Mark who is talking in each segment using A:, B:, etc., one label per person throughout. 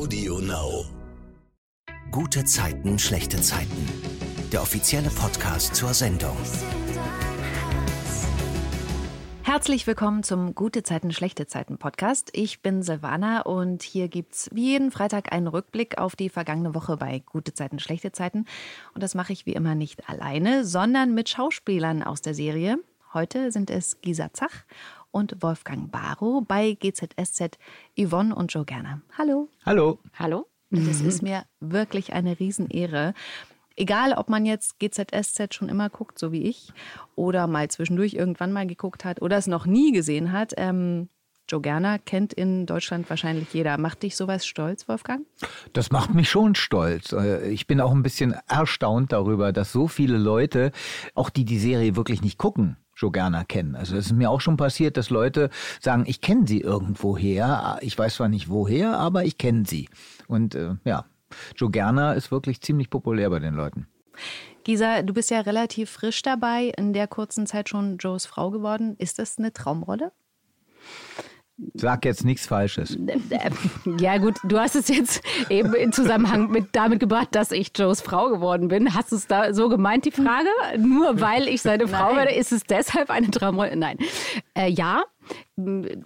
A: Audio Now.
B: Gute Zeiten, schlechte Zeiten. Der offizielle Podcast zur Sendung.
C: Herzlich willkommen zum Gute Zeiten, schlechte Zeiten Podcast. Ich bin Silvana und hier gibt's wie jeden Freitag einen Rückblick auf die vergangene Woche bei Gute Zeiten, schlechte Zeiten. Und das mache ich wie immer nicht alleine, sondern mit Schauspielern aus der Serie. Heute sind es Gisa Zach und Wolfgang Barrow bei GZSZ Yvonne und Joe Gerner. Hallo.
D: Hallo.
C: Hallo. Es ist mir wirklich eine Riesenehre. Egal, ob man jetzt GZSZ schon immer guckt, so wie ich, oder mal zwischendurch irgendwann mal geguckt hat oder es noch nie gesehen hat. Ähm, Joe Gerner kennt in Deutschland wahrscheinlich jeder. Macht dich sowas stolz, Wolfgang?
D: Das macht mich schon stolz. Äh, ich bin auch ein bisschen erstaunt darüber, dass so viele Leute, auch die die Serie wirklich nicht gucken, Gerner kennen. Also es ist mir auch schon passiert, dass Leute sagen, ich kenne sie irgendwoher. Ich weiß zwar nicht woher, aber ich kenne sie. Und äh, ja, Gerner ist wirklich ziemlich populär bei den Leuten.
C: Gisa, du bist ja relativ frisch dabei, in der kurzen Zeit schon Joes Frau geworden. Ist das eine Traumrolle?
D: Sag jetzt nichts Falsches.
E: Ja gut, du hast es jetzt eben in Zusammenhang mit damit gebracht, dass ich Joes Frau geworden bin. Hast du es da so gemeint, die Frage? Nur weil ich seine Frau werde, ist es deshalb eine Traumrolle? Nein. Äh, ja,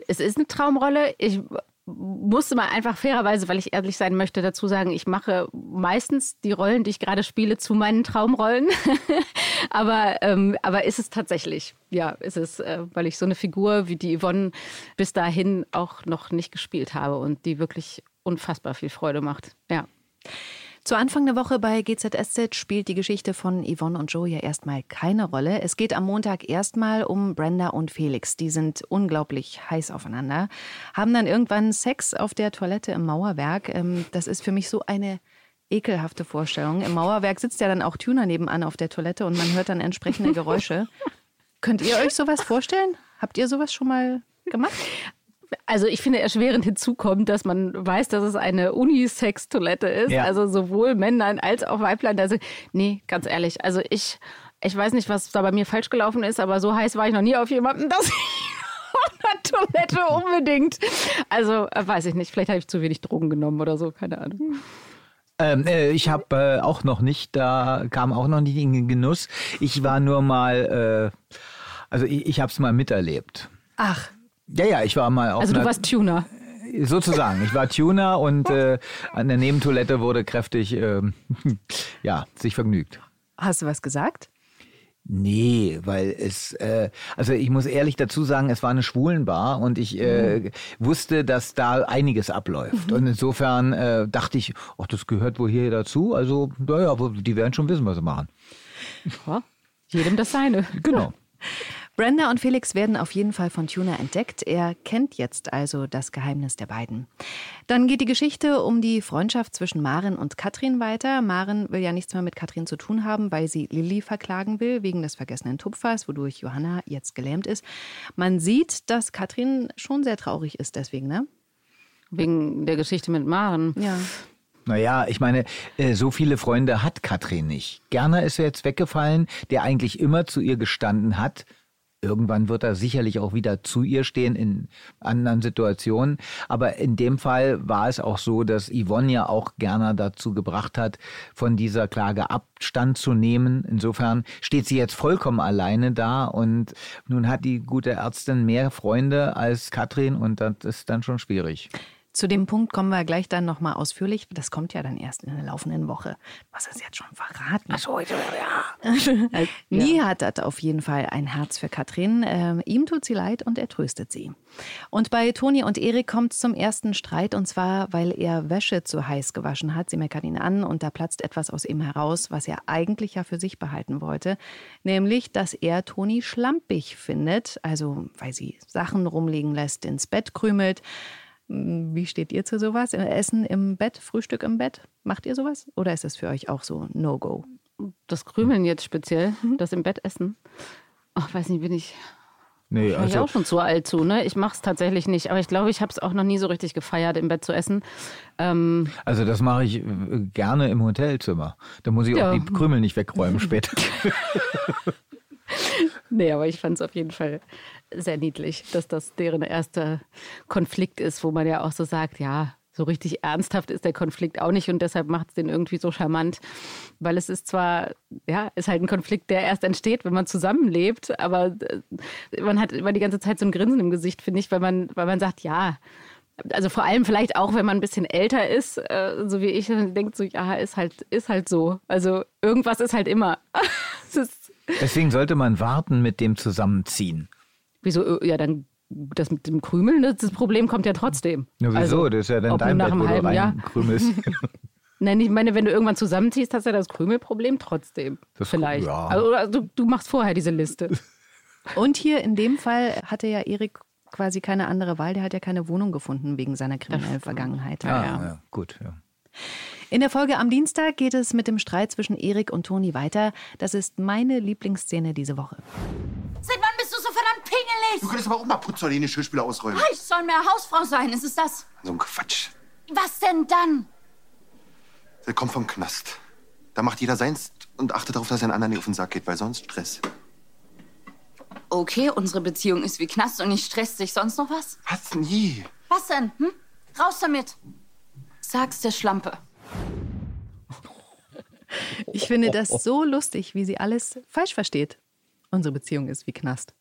E: es ist eine Traumrolle. Ich musste mal einfach fairerweise, weil ich ehrlich sein möchte, dazu sagen, ich mache meistens die Rollen, die ich gerade spiele, zu meinen Traumrollen. aber, ähm, aber ist es tatsächlich, ja, ist es, äh, weil ich so eine Figur wie die Yvonne bis dahin auch noch nicht gespielt habe und die wirklich unfassbar viel Freude macht. Ja.
C: Zu Anfang der Woche bei GZSZ spielt die Geschichte von Yvonne und Joe ja erstmal keine Rolle. Es geht am Montag erstmal um Brenda und Felix. Die sind unglaublich heiß aufeinander, haben dann irgendwann Sex auf der Toilette im Mauerwerk. Ähm, das ist für mich so eine ekelhafte Vorstellung. Im Mauerwerk sitzt ja dann auch Tuner nebenan auf der Toilette und man hört dann entsprechende Geräusche. Könnt ihr euch sowas vorstellen? Habt ihr sowas schon mal gemacht?
E: Also ich finde erschwerend hinzukommt, dass man weiß, dass es eine Unisex-Toilette ist. Ja. Also sowohl Männlein als auch Weiblein. Also nee, ganz ehrlich. Also ich, ich weiß nicht, was da bei mir falsch gelaufen ist, aber so heiß war ich noch nie auf jemanden, dass ich auf einer Toilette unbedingt. Also äh, weiß ich nicht. Vielleicht habe ich zu wenig Drogen genommen oder so. Keine Ahnung.
D: Ähm, äh, ich habe äh, auch noch nicht, da kam auch noch nicht in den Genuss. Ich war nur mal, äh, also ich, ich habe es mal miterlebt.
C: Ach.
D: Ja, ja, ich war mal auf.
E: Also du warst Tuner.
D: Sozusagen. Ich war Tuner und äh, an der Nebentoilette wurde kräftig, äh, ja, sich vergnügt.
C: Hast du was gesagt?
D: Nee, weil es, äh, also ich muss ehrlich dazu sagen, es war eine Schwulenbar und ich äh, mhm. wusste, dass da einiges abläuft. Mhm. Und insofern äh, dachte ich, ach, das gehört wohl hier dazu. Also, naja, die werden schon wissen, was sie machen.
E: Ja, jedem das seine.
D: Genau.
C: Brenda und Felix werden auf jeden Fall von Tuna entdeckt. Er kennt jetzt also das Geheimnis der beiden. Dann geht die Geschichte um die Freundschaft zwischen Maren und Katrin weiter. Maren will ja nichts mehr mit Katrin zu tun haben, weil sie Lilly verklagen will wegen des vergessenen Tupfers, wodurch Johanna jetzt gelähmt ist. Man sieht, dass Katrin schon sehr traurig ist deswegen, ne?
E: Wegen der Geschichte mit Maren.
C: Ja.
D: Naja, ich meine, äh, so viele Freunde hat Katrin nicht. Gerner ist jetzt weggefallen, der eigentlich immer zu ihr gestanden hat Irgendwann wird er sicherlich auch wieder zu ihr stehen in anderen Situationen. Aber in dem Fall war es auch so, dass Yvonne ja auch gerne dazu gebracht hat, von dieser Klage Abstand zu nehmen. Insofern steht sie jetzt vollkommen alleine da und nun hat die gute Ärztin mehr Freunde als Katrin und das ist dann schon schwierig.
C: Zu dem Punkt kommen wir gleich dann nochmal ausführlich. Das kommt ja dann erst in der laufenden Woche. Was ist jetzt schon verraten?
D: Ach so, ja.
C: Nie hat das auf jeden Fall ein Herz für Katrin. Ähm, ihm tut sie leid und er tröstet sie. Und bei Toni und Erik kommt es zum ersten Streit und zwar, weil er Wäsche zu heiß gewaschen hat. Sie meckert ihn an und da platzt etwas aus ihm heraus, was er eigentlich ja für sich behalten wollte. Nämlich, dass er Toni schlampig findet, also weil sie Sachen rumliegen lässt, ins Bett krümelt. Wie steht ihr zu sowas? Essen im Bett, Frühstück im Bett? Macht ihr sowas? Oder ist das für euch auch so No-Go?
E: Das Krümeln jetzt speziell, das im Bett essen. Ach, weiß nicht, bin ich.
D: Nee,
E: also ich auch schon zu alt zu, ne? Ich mache es tatsächlich nicht, aber ich glaube, ich habe es auch noch nie so richtig gefeiert, im Bett zu essen.
D: Ähm also das mache ich äh, gerne im Hotelzimmer. Da muss ich ja. auch die Krümel nicht wegräumen später.
E: nee, aber ich fand es auf jeden Fall sehr niedlich, dass das deren erster Konflikt ist, wo man ja auch so sagt, ja, so richtig ernsthaft ist der Konflikt auch nicht und deshalb macht es den irgendwie so charmant, weil es ist zwar, ja, ist halt ein Konflikt, der erst entsteht, wenn man zusammenlebt, aber äh, man hat immer die ganze Zeit so ein Grinsen im Gesicht, finde ich, weil man, weil man sagt, ja, also vor allem vielleicht auch, wenn man ein bisschen älter ist, äh, so wie ich, dann denkt so, ja, ist halt, ist halt so. Also irgendwas ist halt immer.
D: ist Deswegen sollte man warten mit dem Zusammenziehen.
E: Wieso? Ja, dann das mit dem Krümeln, das Problem kommt ja trotzdem.
D: Ja, wieso? Also, das ist ja dann dein Bett, wo du reinkrümelst.
E: Nein, ich meine, wenn du irgendwann zusammenziehst, hast du ja das Krümelproblem trotzdem. Das Vielleicht. Ja. Also, oder du, du machst vorher diese Liste.
C: Und hier in dem Fall hatte ja Erik quasi keine andere Wahl. Der hat ja keine Wohnung gefunden wegen seiner kriminellen Vergangenheit.
D: Ja, ja. ja gut. Ja.
C: In der Folge am Dienstag geht es mit dem Streit zwischen Erik und Toni weiter. Das ist meine Lieblingsszene diese Woche.
A: Seit wann bist du so verdammt pingelig?
F: Du könntest aber auch mal die Geschirrspüler ausräumen.
A: Ich soll mehr Hausfrau sein, ist es das?
F: So ein Quatsch.
A: Was denn dann?
F: Der kommt vom Knast. Da macht jeder seins und achtet darauf, dass er einen anderen nicht auf den Sack geht, weil sonst Stress.
A: Okay, unsere Beziehung ist wie Knast und nicht stresst sich sonst noch was?
F: Was nie?
A: Was denn? Hm? Raus damit. Sag's der Schlampe.
C: Ich finde das so lustig, wie sie alles falsch versteht. Unsere Beziehung ist wie Knast.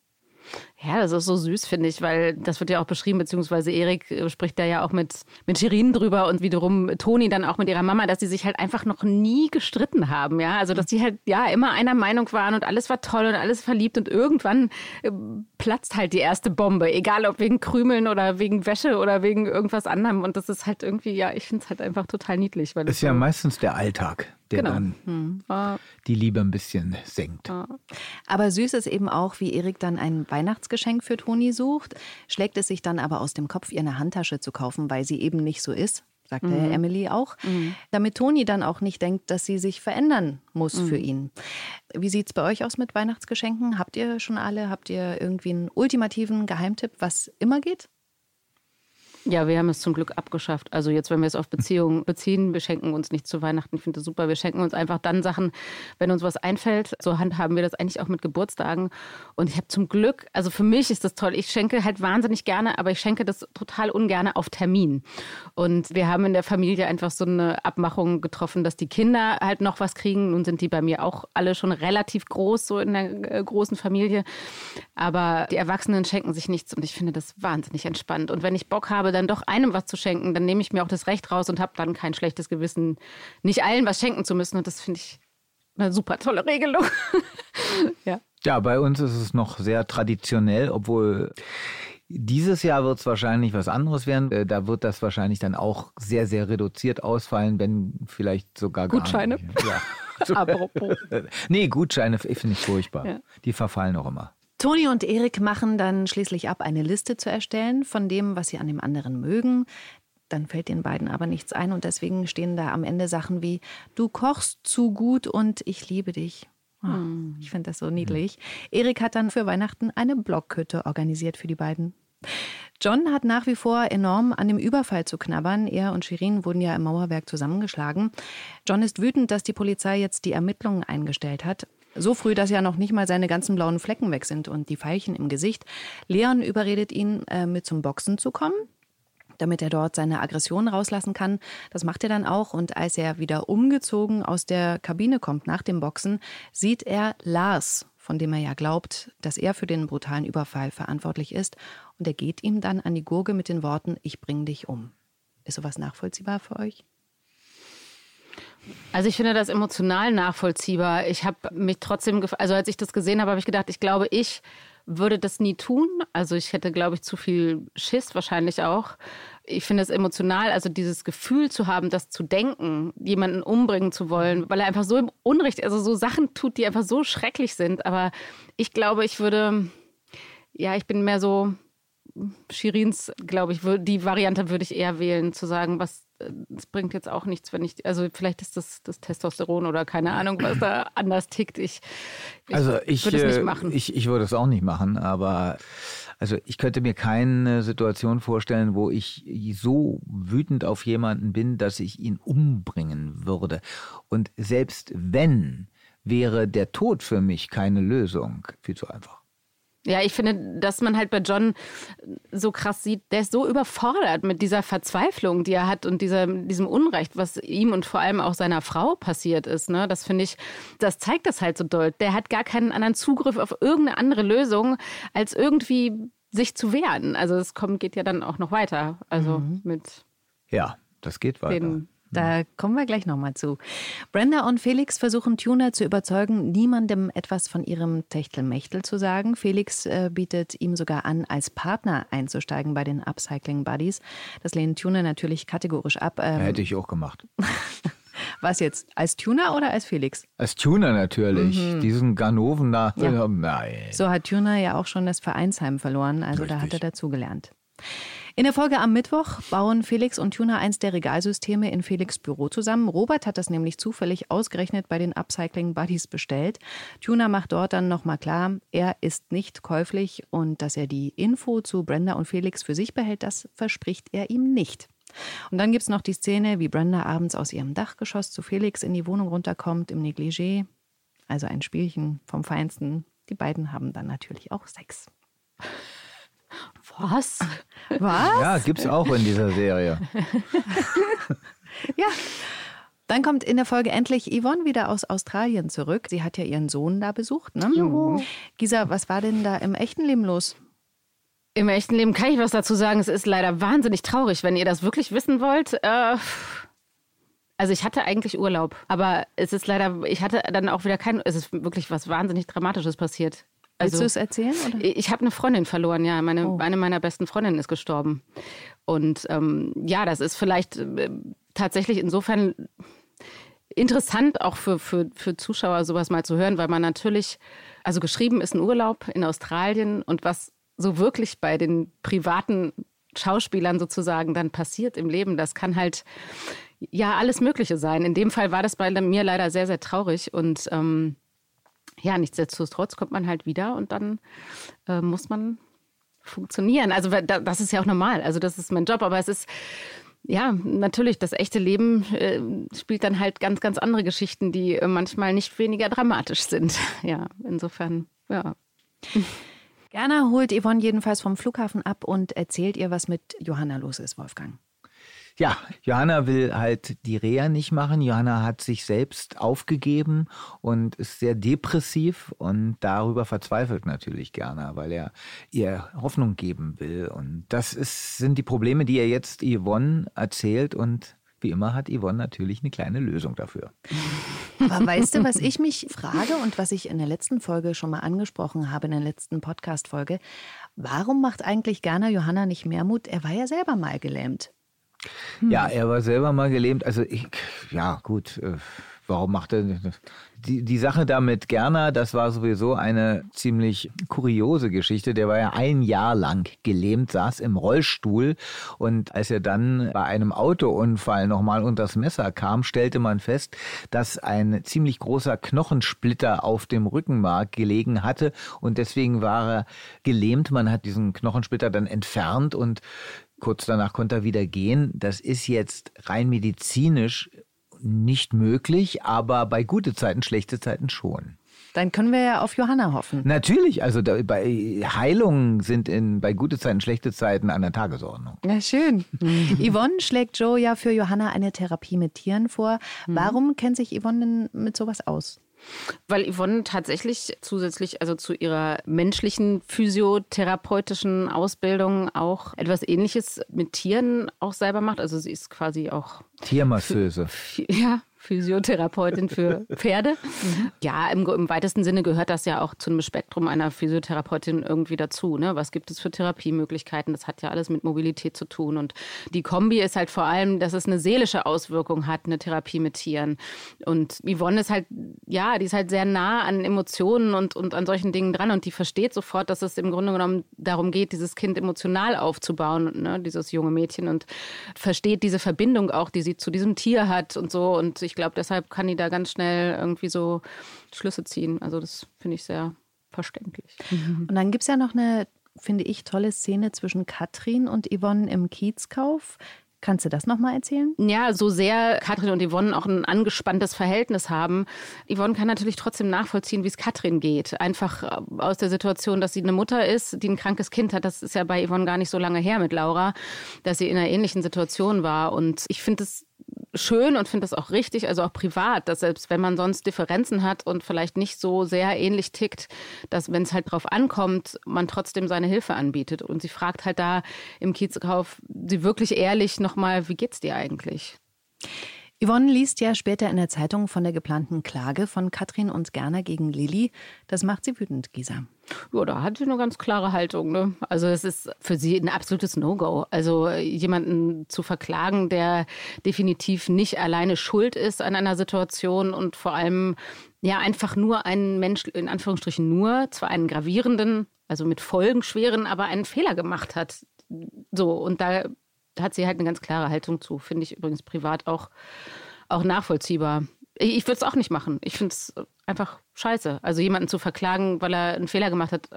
E: Ja, das ist so süß, finde ich, weil das wird ja auch beschrieben, beziehungsweise Erik äh, spricht da ja auch mit, mit Shirin drüber und wiederum Toni dann auch mit ihrer Mama, dass sie sich halt einfach noch nie gestritten haben, ja. Also, dass sie halt, ja, immer einer Meinung waren und alles war toll und alles verliebt und irgendwann äh, platzt halt die erste Bombe, egal ob wegen Krümeln oder wegen Wäsche oder wegen irgendwas anderem. Und das ist halt irgendwie, ja, ich finde es halt einfach total niedlich. Weil
D: das ist ja so meistens der Alltag der genau. dann hm. die Liebe ein bisschen senkt.
C: Aber süß ist eben auch, wie Erik dann ein Weihnachtsgeschenk für Toni sucht, schlägt es sich dann aber aus dem Kopf, ihr eine Handtasche zu kaufen, weil sie eben nicht so ist sagte mhm. Emily auch, mhm. damit Toni dann auch nicht denkt, dass sie sich verändern muss mhm. für ihn. Wie sieht es bei euch aus mit Weihnachtsgeschenken? Habt ihr schon alle? Habt ihr irgendwie einen ultimativen Geheimtipp, was immer geht?
E: Ja, wir haben es zum Glück abgeschafft. Also jetzt, wenn wir es auf Beziehungen beziehen, wir schenken uns nicht zu Weihnachten. Ich finde das super. Wir schenken uns einfach dann Sachen, wenn uns was einfällt. So handhaben wir das eigentlich auch mit Geburtstagen. Und ich habe zum Glück, also für mich ist das toll. Ich schenke halt wahnsinnig gerne, aber ich schenke das total ungern auf Termin. Und wir haben in der Familie einfach so eine Abmachung getroffen, dass die Kinder halt noch was kriegen. Nun sind die bei mir auch alle schon relativ groß, so in der äh, großen Familie. Aber die Erwachsenen schenken sich nichts und ich finde das wahnsinnig entspannt. Und wenn ich Bock habe, dann doch einem was zu schenken, dann nehme ich mir auch das Recht raus und habe dann kein schlechtes Gewissen, nicht allen was schenken zu müssen. Und das finde ich eine super tolle Regelung.
D: ja. ja, bei uns ist es noch sehr traditionell, obwohl dieses Jahr wird es wahrscheinlich was anderes werden. Äh, da wird das wahrscheinlich dann auch sehr, sehr reduziert ausfallen, wenn vielleicht sogar
E: Gutscheine.
D: Ja. Apropos. nee, Gutscheine finde ich furchtbar. Ja. Die verfallen auch immer.
C: Toni und Erik machen dann schließlich ab, eine Liste zu erstellen von dem, was sie an dem anderen mögen. Dann fällt den beiden aber nichts ein und deswegen stehen da am Ende Sachen wie Du kochst zu gut und ich liebe dich. Oh, ich finde das so niedlich. Erik hat dann für Weihnachten eine Blockhütte organisiert für die beiden. John hat nach wie vor enorm an dem Überfall zu knabbern. Er und Shirin wurden ja im Mauerwerk zusammengeschlagen. John ist wütend, dass die Polizei jetzt die Ermittlungen eingestellt hat. So früh, dass ja noch nicht mal seine ganzen blauen Flecken weg sind und die Veilchen im Gesicht. Leon überredet ihn, äh, mit zum Boxen zu kommen damit er dort seine Aggression rauslassen kann. Das macht er dann auch. Und als er wieder umgezogen aus der Kabine kommt nach dem Boxen, sieht er Lars, von dem er ja glaubt, dass er für den brutalen Überfall verantwortlich ist. Und er geht ihm dann an die Gurke mit den Worten, ich bring dich um. Ist sowas nachvollziehbar für euch?
E: Also ich finde das emotional nachvollziehbar. Ich habe mich trotzdem, also als ich das gesehen habe, habe ich gedacht, ich glaube, ich würde das nie tun. Also ich hätte, glaube ich, zu viel Schiss wahrscheinlich auch. Ich finde es emotional, also dieses Gefühl zu haben, das zu denken, jemanden umbringen zu wollen, weil er einfach so im Unrecht, also so Sachen tut, die einfach so schrecklich sind. Aber ich glaube, ich würde, ja, ich bin mehr so, Shirins, glaube ich, die Variante würde ich eher wählen, zu sagen, was es bringt jetzt auch nichts, wenn ich, also vielleicht ist das das Testosteron oder keine Ahnung, was da anders tickt. Ich,
D: ich also ich würde es nicht äh, machen. Ich, ich würde es auch nicht machen, aber also ich könnte mir keine Situation vorstellen, wo ich so wütend auf jemanden bin, dass ich ihn umbringen würde. Und selbst wenn, wäre der Tod für mich keine Lösung. Viel zu einfach.
E: Ja, ich finde, dass man halt bei John so krass sieht, der ist so überfordert mit dieser Verzweiflung, die er hat und dieser, diesem Unrecht, was ihm und vor allem auch seiner Frau passiert ist. Ne? Das finde ich, das zeigt das halt so doll. Der hat gar keinen anderen Zugriff auf irgendeine andere Lösung, als irgendwie sich zu wehren. Also es kommt, geht ja dann auch noch weiter. Also mhm. mit.
D: Ja, das geht weiter. Den
C: da kommen wir gleich nochmal zu. Brenda und Felix versuchen Tuna zu überzeugen, niemandem etwas von ihrem Techtelmechtel zu sagen. Felix äh, bietet ihm sogar an, als Partner einzusteigen bei den Upcycling Buddies. Das lehnt Tuna natürlich kategorisch ab.
D: Ähm, Hätte ich auch gemacht.
C: Was jetzt? Als Tuner oder als Felix?
D: Als Tuner natürlich. Mhm. Diesen Ganoven da. Ja.
C: Nein. So hat Tuner ja auch schon das Vereinsheim verloren. Also Richtig. da hat er dazugelernt. In der Folge am Mittwoch bauen Felix und Tuna eins der Regalsysteme in Felix Büro zusammen. Robert hat das nämlich zufällig ausgerechnet bei den Upcycling Buddies bestellt. Tuna macht dort dann nochmal klar, er ist nicht käuflich und dass er die Info zu Brenda und Felix für sich behält, das verspricht er ihm nicht. Und dann gibt es noch die Szene, wie Brenda abends aus ihrem Dachgeschoss zu Felix in die Wohnung runterkommt im Negligé. Also ein Spielchen vom Feinsten. Die beiden haben dann natürlich auch Sex.
E: Was?
C: Was?
D: Ja, gibt's auch in dieser Serie.
C: ja. Dann kommt in der Folge endlich Yvonne wieder aus Australien zurück. Sie hat ja ihren Sohn da besucht, ne? Juhu. Gisa, was war denn da im echten Leben los?
E: Im echten Leben kann ich was dazu sagen. Es ist leider wahnsinnig traurig, wenn ihr das wirklich wissen wollt. Äh, also ich hatte eigentlich Urlaub, aber es ist leider, ich hatte dann auch wieder kein, es ist wirklich was wahnsinnig Dramatisches passiert.
C: Also, Willst du es erzählen? Oder?
E: Ich habe eine Freundin verloren, ja. Meine, oh. Eine meiner besten Freundinnen ist gestorben. Und ähm, ja, das ist vielleicht äh, tatsächlich insofern interessant, auch für, für, für Zuschauer sowas mal zu hören, weil man natürlich, also geschrieben ist ein Urlaub in Australien und was so wirklich bei den privaten Schauspielern sozusagen dann passiert im Leben, das kann halt ja alles Mögliche sein. In dem Fall war das bei mir leider sehr, sehr traurig und ähm, ja, nichtsdestotrotz kommt man halt wieder und dann äh, muss man funktionieren. Also das ist ja auch normal. Also das ist mein Job, aber es ist ja natürlich das echte Leben äh, spielt dann halt ganz ganz andere Geschichten, die äh, manchmal nicht weniger dramatisch sind. Ja, insofern ja.
C: Gerner holt Yvonne jedenfalls vom Flughafen ab und erzählt ihr, was mit Johanna los ist, Wolfgang.
D: Ja, Johanna will halt die Reha nicht machen. Johanna hat sich selbst aufgegeben und ist sehr depressiv und darüber verzweifelt natürlich gerne, weil er ihr Hoffnung geben will. Und das ist, sind die Probleme, die er jetzt Yvonne erzählt und wie immer hat Yvonne natürlich eine kleine Lösung dafür.
C: Aber weißt du, was ich mich frage und was ich in der letzten Folge schon mal angesprochen habe, in der letzten Podcast-Folge? Warum macht eigentlich Gerner Johanna nicht mehr Mut? Er war ja selber mal gelähmt.
D: Ja, er war selber mal gelähmt. Also ich, ja gut, äh, warum macht er die, die Sache da mit Gerner, das war sowieso eine ziemlich kuriose Geschichte. Der war ja ein Jahr lang gelähmt, saß im Rollstuhl und als er dann bei einem Autounfall nochmal unters Messer kam, stellte man fest, dass ein ziemlich großer Knochensplitter auf dem Rückenmark gelegen hatte und deswegen war er gelähmt. Man hat diesen Knochensplitter dann entfernt und Kurz danach konnte er wieder gehen. Das ist jetzt rein medizinisch nicht möglich, aber bei gute Zeiten, schlechte Zeiten schon.
C: Dann können wir ja auf Johanna hoffen.
D: Natürlich, also da, bei Heilungen sind in, bei gute Zeiten, schlechte Zeiten an der Tagesordnung.
C: Ja, schön. Yvonne schlägt Joe ja für Johanna eine Therapie mit Tieren vor. Mhm. Warum kennt sich Yvonne denn mit sowas aus?
E: Weil Yvonne tatsächlich zusätzlich, also zu ihrer menschlichen physiotherapeutischen Ausbildung auch etwas Ähnliches mit Tieren auch selber macht. Also sie ist quasi auch
D: Tiermasseuse.
E: Ja, Physiotherapeutin für Pferde. Mhm. Ja, im, im, weitesten Sinne gehört das ja auch zu einem Spektrum einer Physiotherapeutin irgendwie dazu. Ne? Was gibt es für Therapiemöglichkeiten? Das hat ja alles mit Mobilität zu tun. Und die Kombi ist halt vor allem, dass es eine seelische Auswirkung hat, eine Therapie mit Tieren. Und Yvonne ist halt, ja, die ist halt sehr nah an Emotionen und, und an solchen Dingen dran. Und die versteht sofort, dass es im Grunde genommen darum geht, dieses Kind emotional aufzubauen, ne? dieses junge Mädchen. Und versteht diese Verbindung auch, die sie zu diesem Tier hat und so. Und ich ich glaube, deshalb kann die da ganz schnell irgendwie so Schlüsse ziehen. Also das finde ich sehr verständlich.
C: Und dann gibt es ja noch eine, finde ich, tolle Szene zwischen Katrin und Yvonne im Kiezkauf. Kannst du das nochmal erzählen?
E: Ja, so sehr Katrin und Yvonne auch ein angespanntes Verhältnis haben. Yvonne kann natürlich trotzdem nachvollziehen, wie es Katrin geht. Einfach äh, aus der Situation, dass sie eine Mutter ist, die ein krankes Kind hat. Das ist ja bei Yvonne gar nicht so lange her mit Laura, dass sie in einer ähnlichen Situation war. Und ich finde es schön und finde das auch richtig, also auch privat, dass selbst wenn man sonst Differenzen hat und vielleicht nicht so sehr ähnlich tickt, dass wenn es halt drauf ankommt, man trotzdem seine Hilfe anbietet. Und sie fragt halt da im Kiezekauf sie wirklich ehrlich nochmal, wie geht's dir eigentlich?
C: Yvonne liest ja später in der Zeitung von der geplanten Klage von Katrin und Gerner gegen Lilly. Das macht sie wütend, Gisa.
E: Ja, da hat sie eine ganz klare Haltung. Ne? Also es ist für sie ein absolutes No-Go. Also jemanden zu verklagen, der definitiv nicht alleine schuld ist an einer Situation und vor allem ja einfach nur einen Mensch, in Anführungsstrichen nur, zwar einen gravierenden, also mit folgenschweren, aber einen Fehler gemacht hat. So, und da hat sie halt eine ganz klare Haltung zu. Finde ich übrigens privat auch, auch nachvollziehbar. Ich, würde es auch nicht machen. Ich finde es einfach scheiße. Also jemanden zu verklagen, weil er einen Fehler gemacht hat,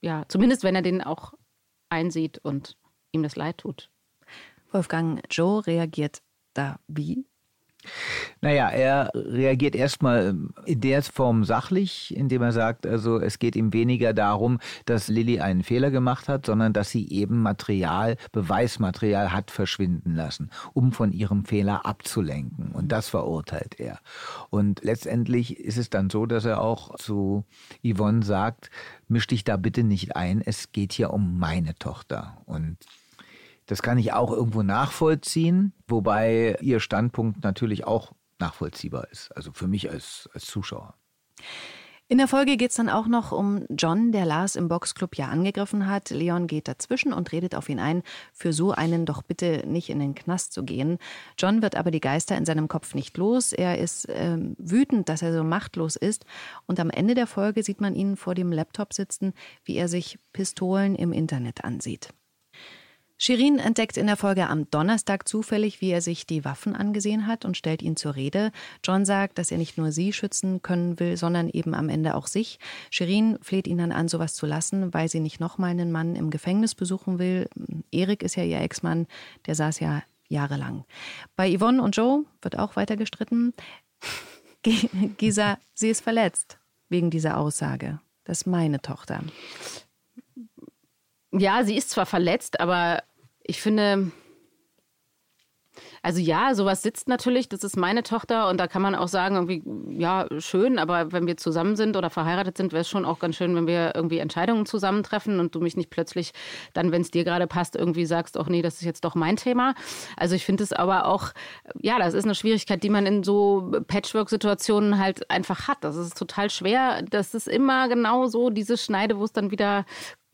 E: ja, zumindest wenn er den auch einsieht und ihm das leid tut.
C: Wolfgang Joe reagiert da wie?
D: Naja, er reagiert erstmal in der Form sachlich, indem er sagt, also es geht ihm weniger darum, dass Lilly einen Fehler gemacht hat, sondern dass sie eben Material, Beweismaterial hat verschwinden lassen, um von ihrem Fehler abzulenken. Und das verurteilt er. Und letztendlich ist es dann so, dass er auch zu Yvonne sagt, misch dich da bitte nicht ein, es geht hier um meine Tochter. Und das kann ich auch irgendwo nachvollziehen, wobei Ihr Standpunkt natürlich auch nachvollziehbar ist. Also für mich als, als Zuschauer.
C: In der Folge geht es dann auch noch um John, der Lars im Boxclub ja angegriffen hat. Leon geht dazwischen und redet auf ihn ein, für so einen doch bitte nicht in den Knast zu gehen. John wird aber die Geister in seinem Kopf nicht los. Er ist ähm, wütend, dass er so machtlos ist. Und am Ende der Folge sieht man ihn vor dem Laptop sitzen, wie er sich Pistolen im Internet ansieht. Shirin entdeckt in der Folge am Donnerstag zufällig, wie er sich die Waffen angesehen hat und stellt ihn zur Rede. John sagt, dass er nicht nur sie schützen können will, sondern eben am Ende auch sich. Shirin fleht ihn dann an, sowas zu lassen, weil sie nicht nochmal einen Mann im Gefängnis besuchen will. Erik ist ja ihr Ex-Mann, der saß ja jahrelang. Bei Yvonne und Joe wird auch weiter gestritten. Gisa, sie ist verletzt wegen dieser Aussage. Das ist meine Tochter.
E: Ja, sie ist zwar verletzt, aber ich finde, also ja, sowas sitzt natürlich, das ist meine Tochter und da kann man auch sagen, irgendwie, ja, schön, aber wenn wir zusammen sind oder verheiratet sind, wäre es schon auch ganz schön, wenn wir irgendwie Entscheidungen zusammentreffen und du mich nicht plötzlich dann, wenn es dir gerade passt, irgendwie sagst, ach nee, das ist jetzt doch mein Thema. Also ich finde es aber auch, ja, das ist eine Schwierigkeit, die man in so Patchwork-Situationen halt einfach hat. Das ist total schwer. Das ist immer genau so diese Schneide, wo es dann wieder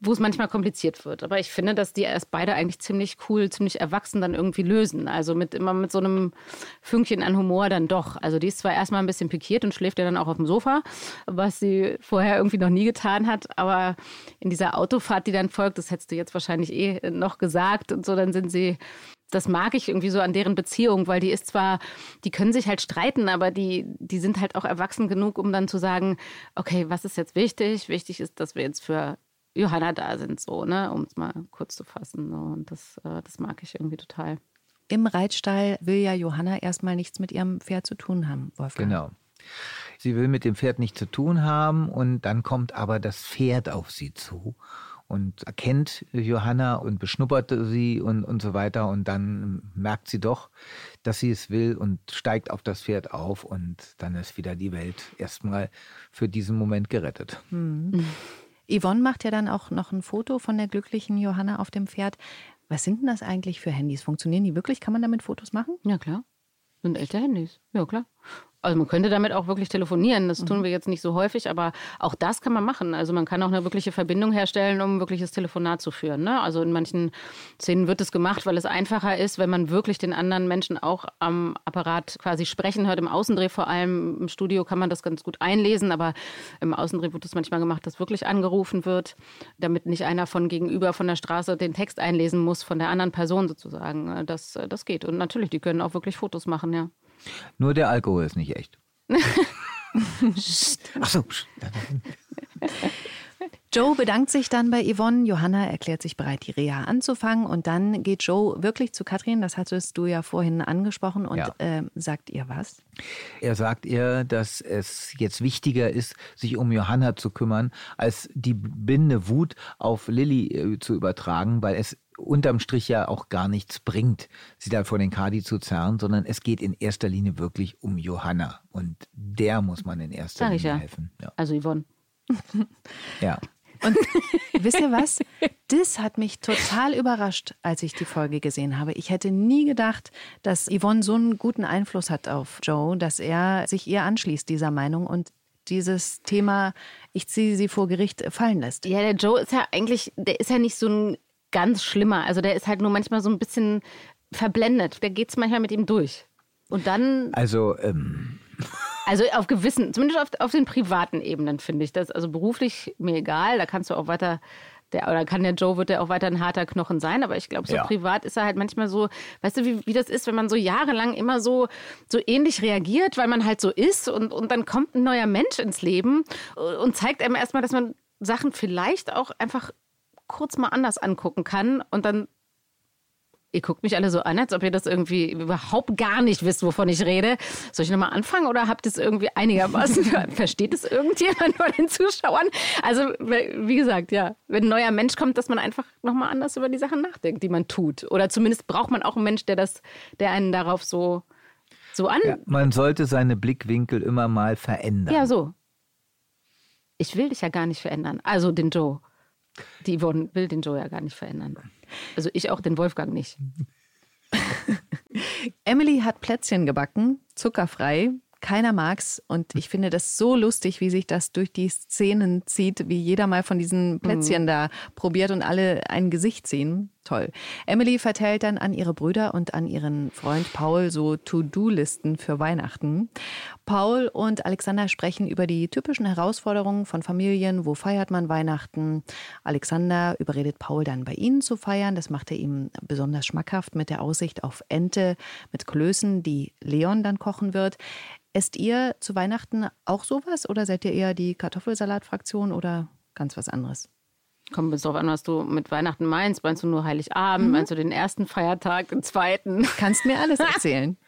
E: wo es manchmal kompliziert wird. Aber ich finde, dass die erst beide eigentlich ziemlich cool, ziemlich erwachsen dann irgendwie lösen. Also mit immer mit so einem Fünkchen an Humor dann doch. Also die ist zwar erstmal ein bisschen pikiert und schläft ja dann auch auf dem Sofa, was sie vorher irgendwie noch nie getan hat. Aber in dieser Autofahrt, die dann folgt, das hättest du jetzt wahrscheinlich eh noch gesagt und so, dann sind sie das mag ich irgendwie so an deren Beziehung, weil die ist zwar, die können sich halt streiten, aber die, die sind halt auch erwachsen genug, um dann zu sagen, okay, was ist jetzt wichtig? Wichtig ist, dass wir jetzt für Johanna da sind, so, ne, um es mal kurz zu fassen. So. Und das, äh, das mag ich irgendwie total.
C: Im Reitstall will ja Johanna erstmal nichts mit ihrem Pferd zu tun haben, Wolfgang.
D: Genau. Sie will mit dem Pferd nichts zu tun haben und dann kommt aber das Pferd auf sie zu und erkennt Johanna und beschnuppert sie und, und so weiter. Und dann merkt sie doch, dass sie es will und steigt auf das Pferd auf und dann ist wieder die Welt erstmal für diesen Moment gerettet.
C: Mhm. Yvonne macht ja dann auch noch ein Foto von der glücklichen Johanna auf dem Pferd. Was sind denn das eigentlich für Handys? Funktionieren die wirklich? Kann man damit Fotos machen?
E: Ja, klar. Sind echte Handys. Ja, klar. Also man könnte damit auch wirklich telefonieren. Das tun mhm. wir jetzt nicht so häufig, aber auch das kann man machen. Also man kann auch eine wirkliche Verbindung herstellen, um ein wirkliches Telefonat zu führen. Ne? Also in manchen Szenen wird es gemacht, weil es einfacher ist, wenn man wirklich den anderen Menschen auch am Apparat quasi sprechen hört. Im Außendreh vor allem, im Studio kann man das ganz gut einlesen, aber im Außendreh wird es manchmal gemacht, dass wirklich angerufen wird, damit nicht einer von gegenüber von der Straße den Text einlesen muss, von der anderen Person sozusagen. Das, das geht. Und natürlich, die können auch wirklich Fotos machen, ja.
D: Nur der Alkohol ist nicht echt.
C: Ach so. Joe bedankt sich dann bei Yvonne. Johanna erklärt sich bereit, die Reha anzufangen. Und dann geht Joe wirklich zu Katrin, das hattest du ja vorhin angesprochen, und
D: Ja.
C: äh, sagt ihr was?
D: Er sagt ihr, dass es jetzt wichtiger ist, sich um Johanna zu kümmern, als die blinde Wut auf Lilly äh, zu übertragen, weil es unterm Strich ja auch gar nichts bringt, sie da vor den Kadi zu zerren, sondern es geht in erster Linie wirklich um Johanna. Und der muss man in erster Linie
E: ja.
D: helfen. Ja.
E: Also Yvonne.
D: ja.
C: Und wisst ihr was? Das hat mich total überrascht, als ich die Folge gesehen habe. Ich hätte nie gedacht, dass Yvonne so einen guten Einfluss hat auf Joe, dass er sich ihr anschließt, dieser Meinung, und dieses Thema, ich ziehe sie vor Gericht, fallen lässt.
E: Ja, der Joe ist ja eigentlich, der ist ja nicht so ein ganz schlimmer. Also der ist halt nur manchmal so ein bisschen verblendet. Der geht es manchmal mit ihm durch. Und dann,
D: Also, ähm,
E: also auf gewissen, zumindest auf, auf den privaten Ebenen finde ich das. Also beruflich mir egal, da kannst du auch weiter, der, oder kann der Joe, wird der auch weiter ein harter Knochen sein, aber ich glaube, so
D: Ja.
E: privat ist er halt manchmal so, weißt du, wie, wie das ist, wenn man so jahrelang immer so, so ähnlich reagiert, weil man halt so ist und, und dann kommt ein neuer Mensch ins Leben und zeigt einem erstmal, dass man Sachen vielleicht auch einfach kurz mal anders angucken kann und dann Ihr guckt mich alle so an, als ob ihr das irgendwie überhaupt gar nicht wisst, wovon ich rede. Soll ich nochmal anfangen oder habt ihr es irgendwie einigermaßen? Versteht es irgendjemand von den Zuschauern? Also, wie gesagt, ja, wenn ein neuer Mensch kommt, dass man einfach nochmal anders über die Sachen nachdenkt, die man tut. Oder zumindest braucht man auch einen Mensch, der das, der einen darauf so, so an.
D: ja, man sollte seine Blickwinkel immer mal verändern.
E: Ja, so. Ich will dich ja gar nicht verändern. Also den Joe. Die Yvonne will den Joe ja gar nicht verändern. Also ich auch den Wolfgang nicht.
C: Emily hat Plätzchen gebacken, zuckerfrei. Keiner mag's und ich finde das so lustig, wie sich das durch die Szenen zieht, wie jeder mal von diesen Plätzchen da probiert und alle ein Gesicht ziehen. Toll. Emily verteilt dann an ihre Brüder und an ihren Freund Paul so To-Do-Listen für Weihnachten. Paul und Alexander sprechen über die typischen Herausforderungen von Familien. Wo feiert man Weihnachten? Alexander überredet Paul dann bei ihnen zu feiern. Das macht er ihm besonders schmackhaft mit der Aussicht auf Ente mit Klößen, die Leon dann kochen wird. Esst ihr zu Weihnachten auch sowas oder seid ihr eher die Kartoffelsalat-Fraktion oder ganz was anderes?
E: Kommt bis drauf an, was du mit Weihnachten meinst. Meinst du nur Heiligabend? Meinst du den ersten Feiertag, den zweiten?
C: Kannst mir alles erzählen.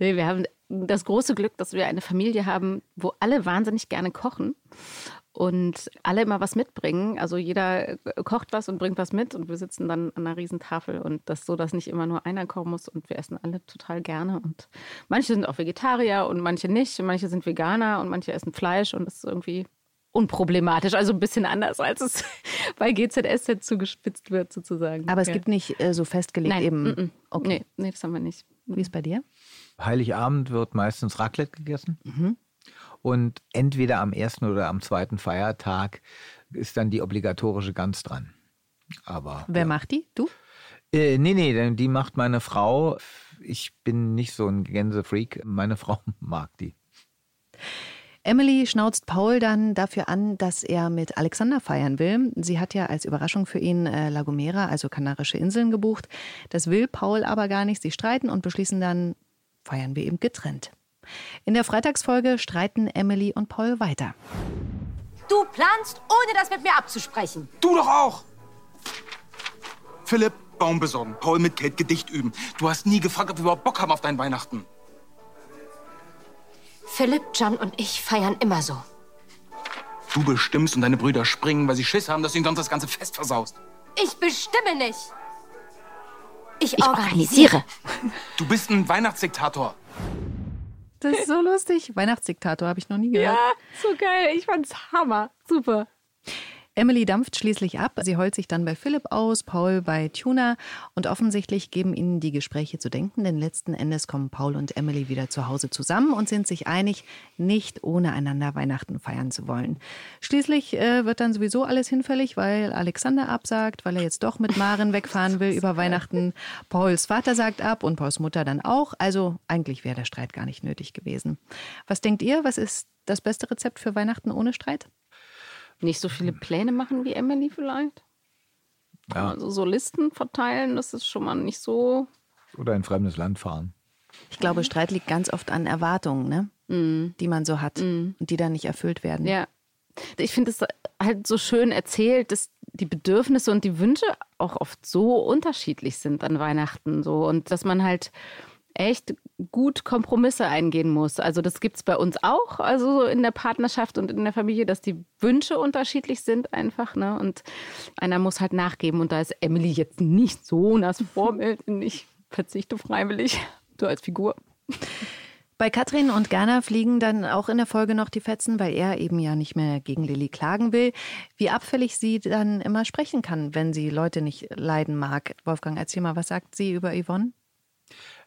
E: Nee, wir haben das große Glück, dass wir eine Familie haben, wo alle wahnsinnig gerne kochen und alle immer was mitbringen. Also jeder kocht was und bringt was mit und wir sitzen dann an einer Riesentafel und das so, dass nicht immer nur einer kommen muss und wir essen alle total gerne und manche sind auch Vegetarier und manche nicht, manche sind Veganer und manche essen Fleisch und das ist irgendwie unproblematisch, also ein bisschen anders, als es bei GZSZ zugespitzt wird sozusagen.
C: Aber es
E: Ja.
C: gibt nicht äh, so festgelegt
E: Nein,
C: eben. Okay.
E: nee, nee, das haben wir nicht.
C: Wie ist bei dir?
D: Heiligabend wird meistens Raclette gegessen.
C: Mhm.
D: Und entweder am ersten oder am zweiten Feiertag ist dann die obligatorische Gans dran. Aber.
C: Wer
D: ja.
C: macht die? Du?
D: Äh, nee, nee, denn die macht meine Frau. Ich bin nicht so ein Gänsefreak. Meine Frau mag die.
C: Emily schnauzt Paul dann dafür an, dass er mit Alexander feiern will. Sie hat ja als Überraschung für ihn äh, La Gomera, also Kanarische Inseln, gebucht. Das will Paul aber gar nicht. Sie streiten und beschließen dann, feiern wir eben getrennt. In der Freitagsfolge streiten Emily und Paul weiter.
A: Du planst, ohne das mit mir abzusprechen.
G: Du doch auch! Philipp, Baum besorgen. Paul mit Kate Gedicht üben. Du hast nie gefragt, ob wir überhaupt Bock haben auf dein Weihnachten.
A: Philipp, John und ich feiern immer so.
G: Du bestimmst und deine Brüder springen, weil sie Schiss haben, dass du ihnen sonst das ganze Fest versaust.
A: Ich bestimme nicht. Ich,
E: Ich
A: organisiere.
E: organisiere.
G: Du bist ein Weihnachtsdiktator.
C: Das ist so lustig. Weihnachtsdiktator habe ich noch nie gehört.
E: Ja, so geil. Ich fand's Hammer. Super.
C: Emily dampft schließlich ab. Sie heult sich dann bei Philipp aus, Paul bei Tuna. Und offensichtlich geben ihnen die Gespräche zu denken, denn letzten Endes kommen Paul und Emily wieder zu Hause zusammen und sind sich einig, nicht ohne einander Weihnachten feiern zu wollen. Schließlich äh, wird dann sowieso alles hinfällig, weil Alexander absagt, weil er jetzt doch mit Maren wegfahren will über Weihnachten. Pauls Vater sagt ab und Pauls Mutter dann auch. Also eigentlich wäre der Streit gar nicht nötig gewesen. Was denkt ihr? Was ist das beste Rezept für Weihnachten ohne Streit?
E: Nicht so viele Pläne machen wie Emily vielleicht.
D: Ja.
E: Also so Listen verteilen, das ist schon mal nicht so.
D: Oder in ein fremdes Land fahren.
C: Ich glaube, Streit liegt ganz oft an Erwartungen, ne? die man so hat und die dann nicht erfüllt werden.
E: Ja. Ich finde es halt so schön erzählt, dass die Bedürfnisse und die Wünsche auch oft so unterschiedlich sind an Weihnachten so und dass man halt echt gut Kompromisse eingehen muss. Also das gibt es bei uns auch, also in der Partnerschaft und in der Familie, dass die Wünsche unterschiedlich sind einfach. Ne? Und einer muss halt nachgeben. Und da ist Emily jetzt nicht so das Vorbild. Ich verzichte freiwillig, so als Figur.
C: Bei Katrin und Gerner fliegen dann auch in der Folge noch die Fetzen, weil er eben ja nicht mehr gegen Lilly klagen will. Wie abfällig sie dann immer sprechen kann, wenn sie Leute nicht leiden mag. Wolfgang, erzähl mal, was sagt sie über Yvonne?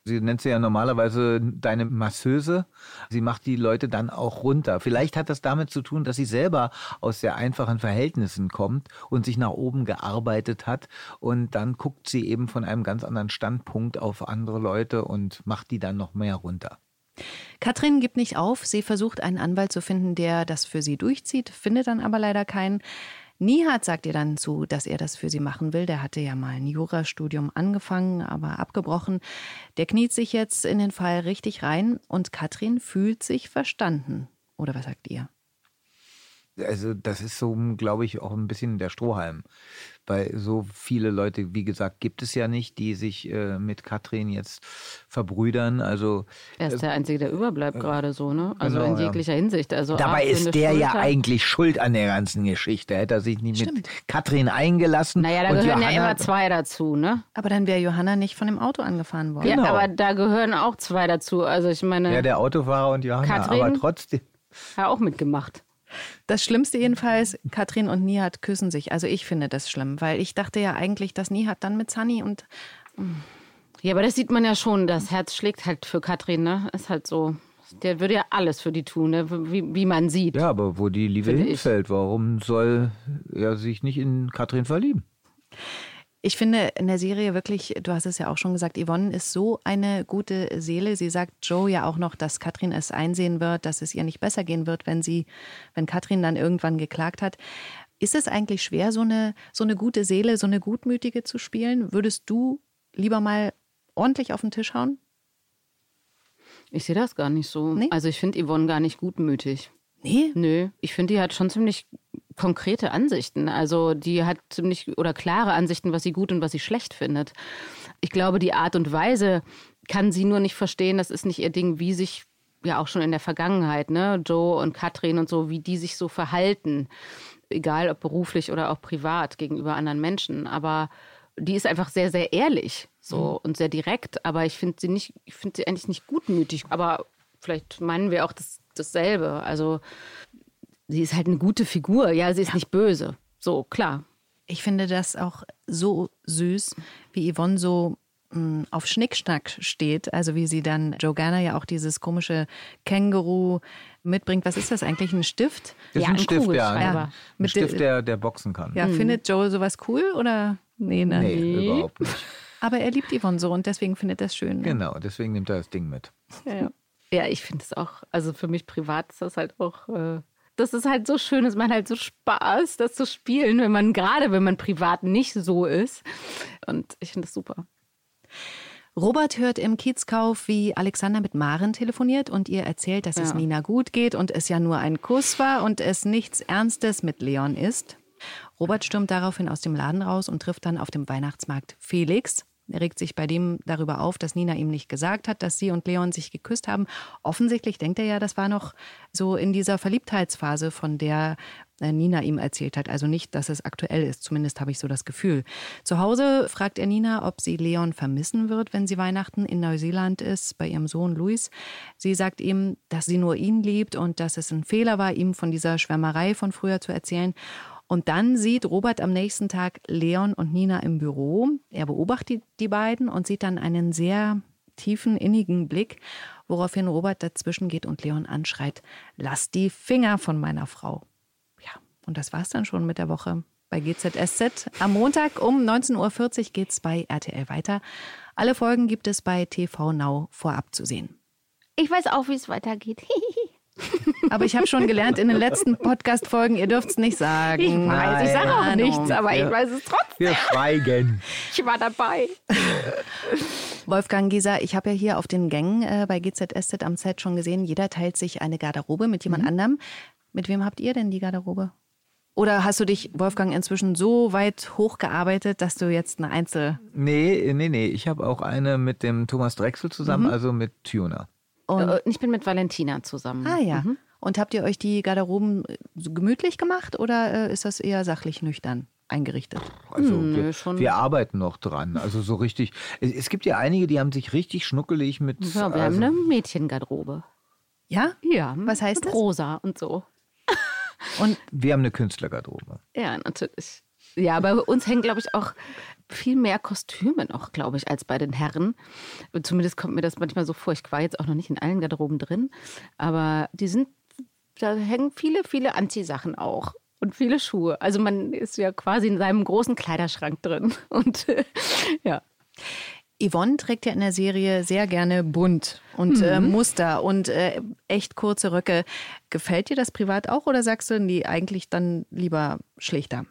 D: Sie nennt sie ja normalerweise deine Masseuse. Sie macht die Leute dann auch runter. Vielleicht hat das damit zu tun, dass sie selber aus sehr einfachen Verhältnissen kommt und sich nach oben gearbeitet hat. Und dann guckt sie eben von einem ganz anderen Standpunkt auf andere Leute und macht die dann noch mehr runter.
C: Katrin gibt nicht auf. Sie versucht, einen Anwalt zu finden, der das für sie durchzieht, findet dann aber leider keinen. Nihat sagt ihr dann zu, dass er das für sie machen will. Der hatte ja mal ein Jurastudium angefangen, aber abgebrochen. Der kniet sich jetzt in den Fall richtig rein und Katrin fühlt sich verstanden. Oder was sagt ihr?
D: Also das ist so, glaube ich, auch ein bisschen der Strohhalm weil so viele Leute, wie gesagt, gibt es ja nicht, die sich äh, mit Katrin jetzt verbrüdern. Also
E: er ist der Einzige, der überbleibt äh, gerade so, ne? Also genau, in jeglicher ja. Hinsicht. Also
D: Dabei ist der ja eigentlich schuld an der ganzen Geschichte. Hätte er sich nicht Stimmt. mit Katrin eingelassen.
E: Naja, da gehören Johanna, ja immer zwei dazu, ne?
C: Aber dann wäre Johanna nicht von dem Auto angefahren worden.
E: Genau. Ja, aber da gehören auch zwei dazu. Also ich meine.
D: Ja, der Autofahrer und Johanna, Katrin aber trotzdem.
E: Hat auch mitgemacht.
C: Das Schlimmste jedenfalls, Katrin und Nihat küssen sich. Also ich finde das schlimm, weil ich dachte ja eigentlich, dass Nihat dann mit Sunny und...
E: Ja, aber das sieht man ja schon. Das Herz schlägt halt für Katrin, ne? Ist halt so. Der würde ja alles für die tun, ne? wie, wie man sieht.
D: Ja, aber wo die Liebe hinfällt, warum soll er sich nicht in Katrin verlieben?
C: Ich finde in der Serie wirklich, du hast es ja auch schon gesagt, Yvonne ist so eine gute Seele. Sie sagt Joe ja auch noch, dass Katrin es einsehen wird, dass es ihr nicht besser gehen wird, wenn sie, wenn Katrin dann irgendwann geklagt hat. Ist es eigentlich schwer, so eine, so eine gute Seele, so eine gutmütige zu spielen? Würdest du lieber mal ordentlich auf den Tisch hauen?
E: Ich sehe das gar nicht so. Nee? Also ich finde Yvonne gar nicht gutmütig.
C: Nee?
E: Nö. Ich finde, die hat schon ziemlich konkrete Ansichten. Also die hat ziemlich oder klare Ansichten, was sie gut und was sie schlecht findet. Ich glaube, die Art und Weise kann sie nur nicht verstehen. Das ist nicht ihr Ding, wie sich ja auch schon in der Vergangenheit, ne, Joe und Katrin und so, wie die sich so verhalten, egal ob beruflich oder auch privat gegenüber anderen Menschen. Aber die ist einfach sehr, sehr ehrlich so mhm. und sehr direkt. Aber ich finde sie nicht, ich finde sie eigentlich nicht gutmütig. Aber vielleicht meinen wir auch das, dasselbe. Also sie ist halt eine gute Figur. Ja, sie ist ja. nicht böse. So, klar.
C: Ich finde das auch so süß, wie Yvonne so mh, mm, auf Schnickschnack steht. Also wie sie dann Joe Garner ja auch dieses komische Känguru mitbringt. Was ist das eigentlich? Ein Stift?
D: Das ja, ein, ein Stift, ja. ja. Ein Stift, der, der boxen kann.
C: Ja, mhm. findet Joe sowas cool oder?
D: Nee, ne? nee, überhaupt nicht.
C: Aber er liebt Yvonne so und deswegen findet er das schön. Ne?
D: Genau, deswegen nimmt er das Ding mit.
E: Ja, ja. ja ich finde es auch, also für mich privat ist das halt auch äh, das ist halt so schön, es macht halt so Spaß, das zu spielen, wenn man gerade, wenn man privat nicht so ist. Und ich finde das super.
C: Robert hört im Kiezkauf, wie Alexander mit Maren telefoniert und ihr erzählt, dass ja. es Nina gut geht und es ja nur ein Kuss war und es nichts Ernstes mit Leon ist. Robert stürmt daraufhin aus dem Laden raus und trifft dann auf dem Weihnachtsmarkt Felix. Er regt sich bei dem darüber auf, dass Nina ihm nicht gesagt hat, dass sie und Leon sich geküsst haben. Offensichtlich denkt er ja, das war noch so in dieser Verliebtheitsphase, von der äh, Nina ihm erzählt hat. Also nicht, dass es aktuell ist. Zumindest habe ich so das Gefühl. Zu Hause fragt er Nina, ob sie Leon vermissen wird, wenn sie Weihnachten in Neuseeland ist, bei ihrem Sohn Luis. Sie sagt ihm, dass sie nur ihn liebt und dass es ein Fehler war, ihm von dieser Schwärmerei von früher zu erzählen. Und dann sieht Robert am nächsten Tag Leon und Nina im Büro. Er beobachtet die beiden und sieht dann einen sehr tiefen, innigen Blick, woraufhin Robert dazwischen geht und Leon anschreit, lass die Finger von meiner Frau. Ja, und das war's dann schon mit der Woche bei GZSZ. Am Montag um 19.40 Uhr geht's bei RTL weiter. Alle Folgen gibt es bei TV Now vorab zu sehen.
E: Ich weiß auch, wie es weitergeht.
C: Aber ich habe schon gelernt in den letzten Podcast-Folgen, ihr dürft es nicht sagen.
E: Ich weiß, ich sage auch nichts, aber ich weiß es trotzdem.
D: Wir schweigen.
E: Ich war dabei.
C: Wolfgang Gieser, ich habe ja hier auf den Gängen äh, bei GZSZ am Set schon gesehen, jeder teilt sich eine Garderobe mit jemand mhm. anderem. Mit wem habt ihr denn die Garderobe? Oder hast du dich, Wolfgang, inzwischen so weit hochgearbeitet, dass du jetzt eine Einzel...
D: Nee, nee, nee. Ich habe auch eine mit dem Thomas Drechsel zusammen,
C: Mhm.
D: also mit Tuna.
C: Und,
E: Äh, Ich bin mit Valentina zusammen.
C: ah ja.
E: Mhm.
C: Und habt ihr euch die Garderoben äh, so gemütlich gemacht oder äh, ist das eher sachlich nüchtern eingerichtet?
D: Also
E: Hm,
D: wir,
E: schon.
D: wir arbeiten noch dran. Also so richtig. Es, es gibt ja einige, die haben sich richtig schnuckelig mit.
E: Ja, wir
D: also,
E: haben eine Mädchengarderobe.
C: Ja?
E: Ja.
C: Was heißt das?
E: Rosa und so.
C: Und
D: wir haben eine Künstlergarderobe.
E: Ja, natürlich. Ja, bei uns hängen, glaube ich, auch viel mehr Kostüme noch, glaube ich, als bei den Herren. Zumindest kommt mir das manchmal so vor. Ich war jetzt auch noch nicht in allen Garderoben drin, aber die sind, da hängen viele, viele Anziehsachen auch. Und viele Schuhe. Also man ist ja quasi in seinem großen Kleiderschrank drin. Und äh, ja.
C: Yvonne trägt ja in der Serie sehr gerne bunt und äh, Muster und äh, echt kurze Röcke. Gefällt dir das privat auch oder sagst du, nee, eigentlich dann lieber schlichter?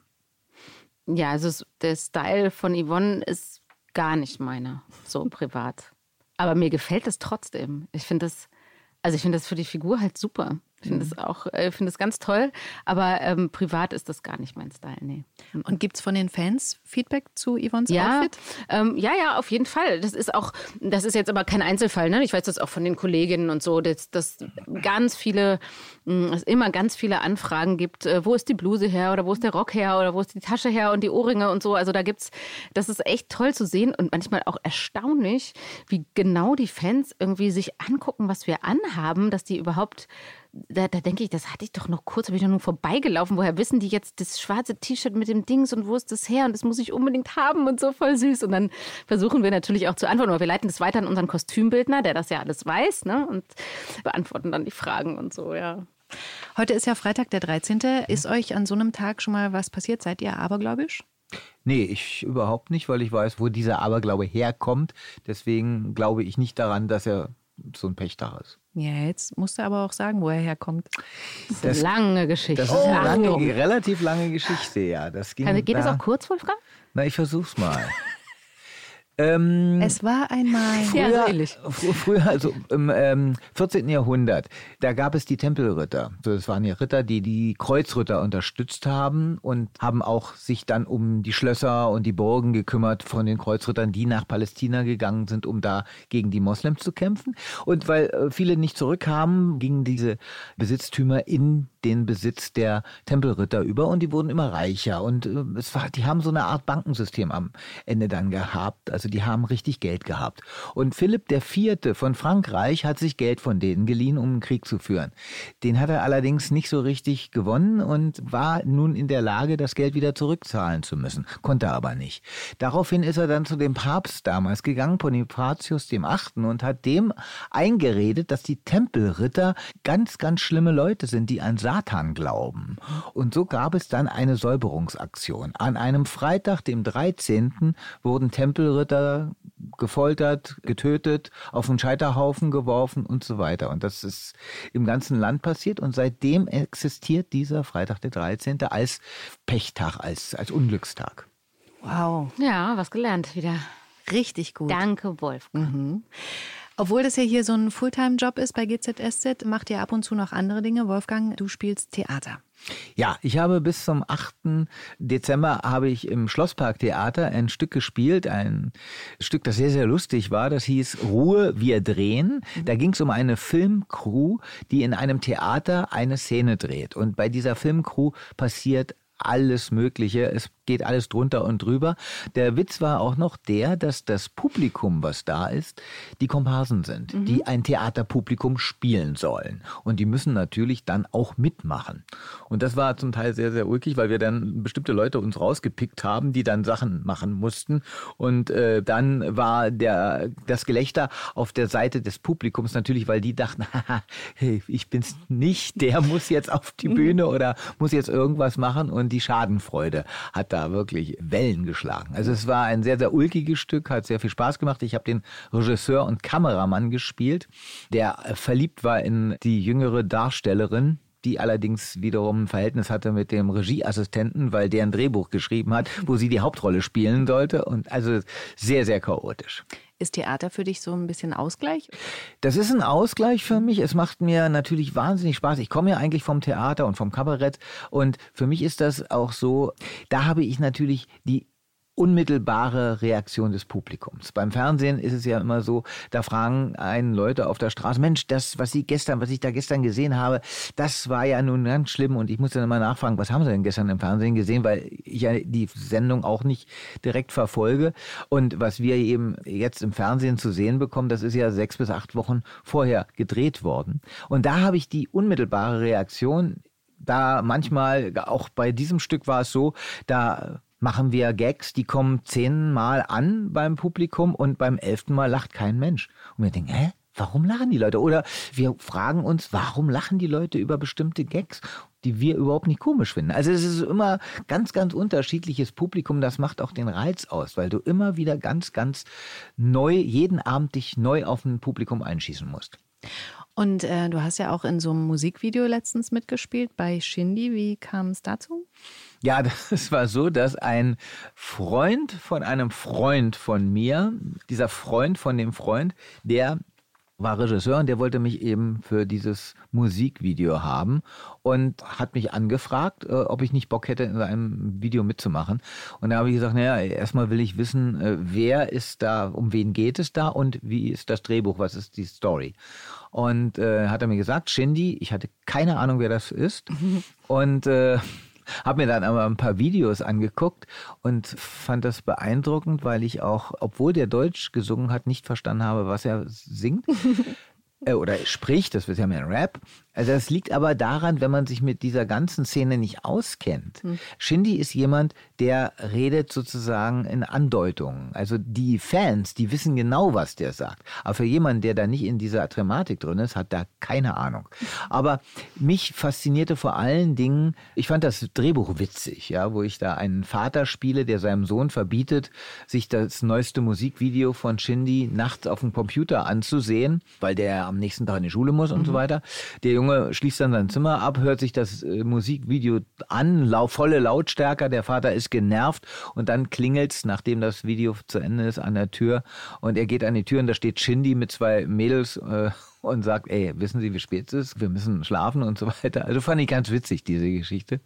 E: Ja, also der Style von Yvonne ist gar nicht meiner, so privat. Aber mir gefällt es trotzdem. Ich finde das, also ich finde das für die Figur halt super. Ich finde das auch, äh, finde das ganz toll. Aber ähm, privat ist das gar nicht mein Style, nee.
C: Und gibt es von den Fans Feedback zu Yvonnes
E: Ja,
C: Outfit?
E: ähm, ja, ja, auf jeden Fall. Das ist auch, das ist jetzt aber kein Einzelfall. Ne? Ich weiß das auch von den Kolleginnen und so, dass, dass ganz viele, es immer ganz viele Anfragen gibt. Äh, wo ist die Bluse her oder wo ist der Rock her oder wo ist die Tasche her und die Ohrringe und so. Also da gibt's, das ist echt toll zu sehen und manchmal auch erstaunlich, wie genau die Fans irgendwie sich angucken, was wir anhaben, dass die überhaupt da, da denke ich, das hatte ich doch noch kurz, habe ich noch nur vorbeigelaufen. Woher wissen die jetzt das schwarze T-Shirt mit dem Dings und wo ist das her? Und das muss ich unbedingt haben und so voll süß. Und dann versuchen wir natürlich auch zu antworten, aber wir leiten das weiter an unseren Kostümbildner, der das ja alles weiß, ne? Und beantworten dann die Fragen und so, ja.
C: Heute ist ja Freitag, der 13. Ist euch an so einem Tag schon mal was passiert? Seid ihr abergläubisch?
D: Nee, ich überhaupt nicht, weil ich weiß, wo dieser Aberglaube herkommt. Deswegen glaube ich nicht daran, dass er so ein Pechtag ist.
C: Ja, jetzt musst du aber auch sagen, wo er herkommt.
E: Das ist eine lange Geschichte.
D: Das ist eine lange, relativ lange Geschichte, ja. Das ging
E: Kann, geht das
D: da-
E: auch kurz, Wolfgang?
D: Na, ich versuch's mal. ähm,
C: Es war einmal.
E: Ja,
D: Früher, fr- früher, also im ähm, 14. Jahrhundert, da gab es die Tempelritter. So, Das waren ja Ritter, die die Kreuzritter unterstützt haben und haben auch sich dann um die Schlösser und die Burgen gekümmert von den Kreuzrittern, die nach Palästina gegangen sind, um da gegen die Moslems zu kämpfen. Und weil äh, viele nicht zurückkamen, gingen diese Besitztümer in den Besitz der Tempelritter über und die wurden immer reicher. Und äh, es war, die haben so eine Art Bankensystem am Ende dann gehabt. Also die haben richtig Geld gehabt. Und Philipp Vierte von Frankreich hat sich Geld von denen geliehen, um einen Krieg zu führen. Den hat er allerdings nicht so richtig gewonnen und war nun in der Lage, das Geld wieder zurückzahlen zu müssen. Konnte er aber nicht. Daraufhin ist er dann zu dem Papst damals gegangen, Bonifatius dem Achten, und hat dem eingeredet, dass die Tempelritter ganz, ganz schlimme Leute sind, die an Satan glauben. Und so gab es dann eine Säuberungsaktion. An einem Freitag, dem 13., wurden Tempelritter gefoltert, getötet, auf einen Scheiterhaufen geworfen und so weiter. Und das ist im ganzen Land passiert und seitdem existiert dieser Freitag, der 13. als Pechtag, als, als Unglückstag.
C: Wow,
E: Ja, was gelernt wieder.
C: richtig gut.
E: Danke, Wolfgang.
C: Mhm. Obwohl das ja hier so ein Fulltime-Job ist bei GZSZ, macht ihr ab und zu noch andere Dinge. Wolfgang, du spielst Theater.
D: Ja, ich habe bis zum 8. Dezember habe ich im Schlossparktheater ein Stück gespielt, ein Stück, das sehr, sehr lustig war. Das hieß Ruhe, wir drehen. Da ging es um eine Filmcrew, die in einem Theater eine Szene dreht. Und bei dieser Filmcrew passiert alles Mögliche. Es geht alles drunter und drüber. Der Witz war auch noch der, dass das Publikum, was da ist, die Komparsen sind, die ein Theaterpublikum spielen sollen. Und die müssen natürlich dann auch mitmachen. Und das war zum Teil sehr, sehr ulkig, weil wir dann bestimmte Leute uns rausgepickt haben, die dann Sachen machen mussten. Und äh, dann war der, das Gelächter auf der Seite des Publikums natürlich, weil die dachten, haha, hey, ich bin's nicht, der muss jetzt auf die Bühne oder muss jetzt irgendwas machen. Und die Schadenfreude hat da wirklich Wellen geschlagen. Also es war ein sehr, sehr ulkiges Stück, hat sehr viel Spaß gemacht. Ich habe den Regisseur und Kameramann gespielt, der verliebt war in die jüngere Darstellerin die allerdings wiederum ein Verhältnis hatte mit dem Regieassistenten, weil der ein Drehbuch geschrieben hat, wo sie die Hauptrolle spielen sollte. Und also sehr, sehr chaotisch.
C: Ist Theater für dich so ein bisschen Ausgleich?
D: Das ist ein Ausgleich für mich. Es macht mir natürlich wahnsinnig Spaß. Ich komme ja eigentlich vom Theater und vom Kabarett und für mich ist das auch so, da habe ich natürlich die unmittelbare Reaktion des Publikums. Beim Fernsehen ist es ja immer so, da fragen einen Leute auf der Straße, Mensch, das, was Sie gestern, was ich da gestern gesehen habe, das war ja nun ganz schlimm und ich muss dann immer nachfragen, was haben Sie denn gestern im Fernsehen gesehen, weil ich ja die Sendung auch nicht direkt verfolge und was wir eben jetzt im Fernsehen zu sehen bekommen, das ist ja sechs bis acht Wochen vorher gedreht worden. Und da habe ich die unmittelbare Reaktion, da manchmal, auch bei diesem Stück war es so, da machen wir Gags, die kommen zehnmal an beim Publikum und beim elften Mal lacht kein Mensch. Und wir denken, hä? Warum lachen die Leute? Oder wir fragen uns, warum lachen die Leute über bestimmte Gags, die wir überhaupt nicht komisch finden? Also es ist immer ganz, ganz unterschiedliches Publikum. Das macht auch den Reiz aus, weil du immer wieder ganz, ganz neu, jeden Abend dich neu auf ein Publikum einschießen musst.
C: Und äh, du hast ja auch in so einem Musikvideo letztens mitgespielt bei Shindy. Wie kam es dazu?
D: Ja, das war so, dass ein Freund von einem Freund von mir, dieser Freund von dem Freund, der war Regisseur und der wollte mich eben für dieses Musikvideo haben und hat mich angefragt, äh, ob ich nicht Bock hätte, in seinem Video mitzumachen. Und da habe ich gesagt, naja, erstmal will ich wissen, äh, wer ist da, um wen geht es da und wie ist das Drehbuch, was ist die Story. Und äh, hat er mir gesagt, Shindy, ich hatte keine Ahnung, wer das ist. und äh, habe mir dann aber ein paar Videos angeguckt und fand das beeindruckend, weil ich auch, obwohl der Deutsch gesungen hat, nicht verstanden habe, was er singt. Äh, oder spricht, das ist ja mehr Rap. Also das liegt aber daran, wenn man sich mit dieser ganzen Szene nicht auskennt. Hm. Shindy ist jemand, der redet sozusagen in Andeutungen. Also die Fans, die wissen genau, was der sagt. Aber für jemanden, der da nicht in dieser Dramatik drin ist, hat da keine Ahnung. Aber mich faszinierte vor allen Dingen, ich fand das Drehbuch witzig, ja, wo ich da einen Vater spiele, der seinem Sohn verbietet, sich das neueste Musikvideo von Shindy nachts auf dem Computer anzusehen, weil der am nächsten Tag in die Schule muss und mhm. so weiter. Der Junge schließt dann sein Zimmer ab, hört sich das äh, Musikvideo an, lau volle Lautstärke, der Vater ist genervt und dann klingelt's, nachdem das Video zu Ende ist, an der Tür und er geht an die Tür und da steht Shindy mit zwei Mädels äh, und sagt, ey, wissen Sie, wie spät es ist? Wir müssen schlafen und so weiter. Also fand ich ganz witzig, diese Geschichte.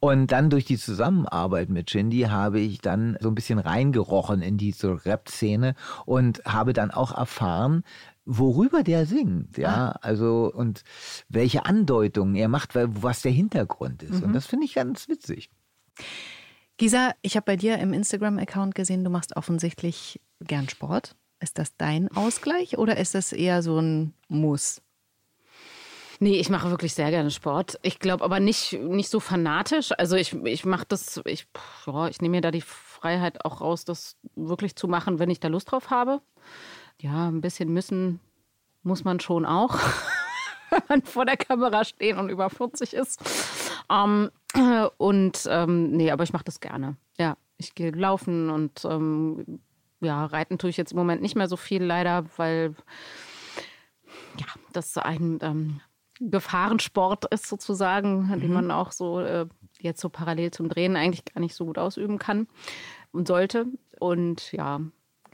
D: Und dann durch die Zusammenarbeit mit Shindy habe ich dann so ein bisschen reingerochen in diese Rap-Szene und habe dann auch erfahren, worüber der singt, ja, ah. also und welche Andeutungen er macht, was der Hintergrund ist. Mhm. Und das finde ich ganz witzig.
C: Gisa, ich habe bei dir im Instagram-Account gesehen, du machst offensichtlich gern Sport. Ist das dein Ausgleich oder ist das eher so ein Muss?
E: Nee, ich mache wirklich sehr gerne Sport. Ich glaube aber nicht, nicht so fanatisch. Also ich, ich mache das, ich, ja, ich nehme mir da die Freiheit auch raus, das wirklich zu machen, wenn ich da Lust drauf habe ja, ein bisschen müssen muss man schon auch, wenn man vor der Kamera steht und über 40 ist. Ähm, und ähm, nee, aber ich mache das gerne. Ja, ich gehe laufen und ähm, ja, reiten tue ich jetzt im Moment nicht mehr so viel leider, weil ja, das ein ähm, Gefahrensport ist sozusagen, mhm. den man auch so äh, jetzt so parallel zum Drehen eigentlich gar nicht so gut ausüben kann und sollte. Und ja,